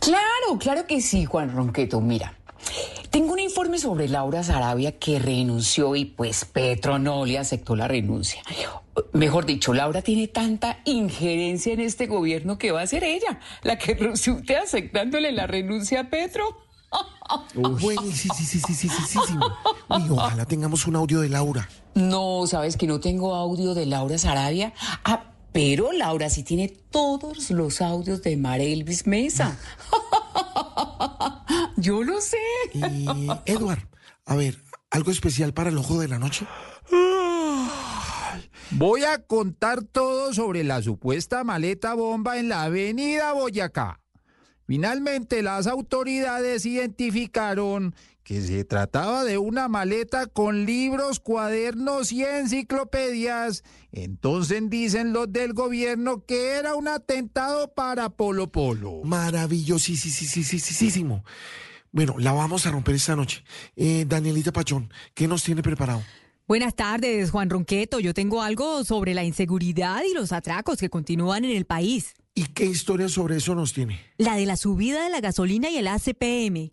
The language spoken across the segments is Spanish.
Claro, claro que sí, Juan Ronqueto. Mira, tengo un informe sobre Laura Sarabia que renunció y pues Petro no le aceptó la renuncia. Mejor dicho, Laura tiene tanta injerencia en este gobierno que va a ser ella la que resulte aceptándole la renuncia a Petro. Ah, bueno, sí, sí, sí, sí, sí, sí, sí. Y ojalá tengamos un audio de Laura. No, sabes que no tengo audio de Laura Sarabia. Ah, pero Laura sí tiene todos los audios de Mar Elvis Mesa. Yo lo sé. Y, Edward, a ver, ¿algo especial para el ojo de la noche? Voy a contar todo sobre la supuesta maleta bomba en la avenida Boyacá. Finalmente las autoridades identificaron que se trataba de una maleta con libros, cuadernos y enciclopedias. Entonces dicen los del gobierno que era un atentado para Polo Polo. Maravillosísimo. Bueno, la vamos a romper esta noche. Eh, Danielita Pachón, ¿qué nos tiene preparado? Buenas tardes, Juan Ronqueto. Yo tengo algo sobre la inseguridad y los atracos que continúan en el país. ¿Y qué historia sobre eso nos tiene? La de la subida de la gasolina y el ACPM.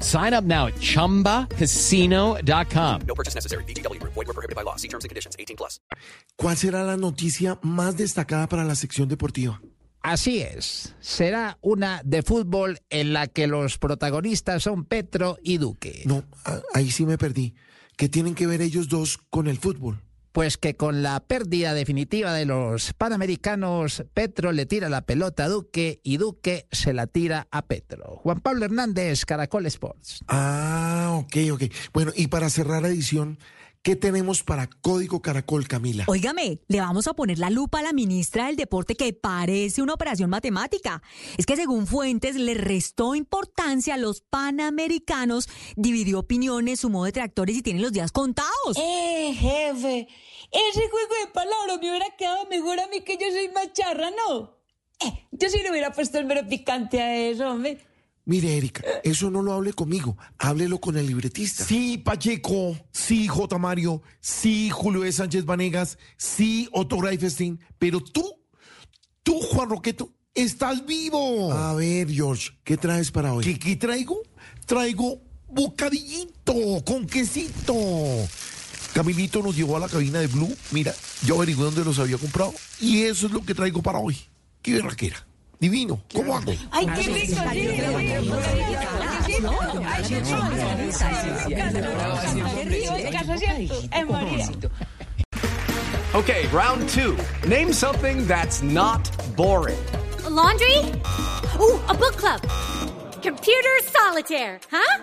Sign up now at chumbacasino.com. No purchase necessary. BGW. Void were prohibited by law. See terms and conditions. 18 plus. ¿Cuál será la noticia más destacada para la sección deportiva? Así es, será una de fútbol en la que los protagonistas son Petro y Duque. No, ahí sí me perdí. ¿Qué tienen que ver ellos dos con el fútbol? Pues que con la pérdida definitiva de los panamericanos, Petro le tira la pelota a Duque y Duque se la tira a Petro. Juan Pablo Hernández, Caracol Sports. Ah, ok, ok. Bueno, y para cerrar la edición, ¿qué tenemos para Código Caracol, Camila? Óigame, le vamos a poner la lupa a la ministra del Deporte que parece una operación matemática. Es que según fuentes le restó importancia a los panamericanos, dividió opiniones, sumó detractores y tiene los días contados. Eh, jefe, ese juego de palabras me hubiera quedado mejor a mí que yo soy macharra, ¿no? Eh, yo sí le hubiera puesto el mero picante a eso, hombre. Mire, Erika, eso no lo hable conmigo, háblelo con el libretista. Sí, Pacheco, sí, J. Mario, sí, Julio de Sánchez Vanegas, sí, Otto Greifestein, pero tú, tú, Juan Roqueto, estás vivo. A ver, George, ¿qué traes para hoy? ¿Qué, qué traigo? Traigo bocadillito con quesito. Camilito nos llevó a la cabina de Blue. Mira, yo averigué dónde los había comprado y eso es lo que traigo para hoy. Qué berraquera. Divino. ¿Cómo ando? Ay, qué rico, sí. Okay, round two. Name something that's not boring. A laundry? Ooh, a book club. Computer solitaire, huh?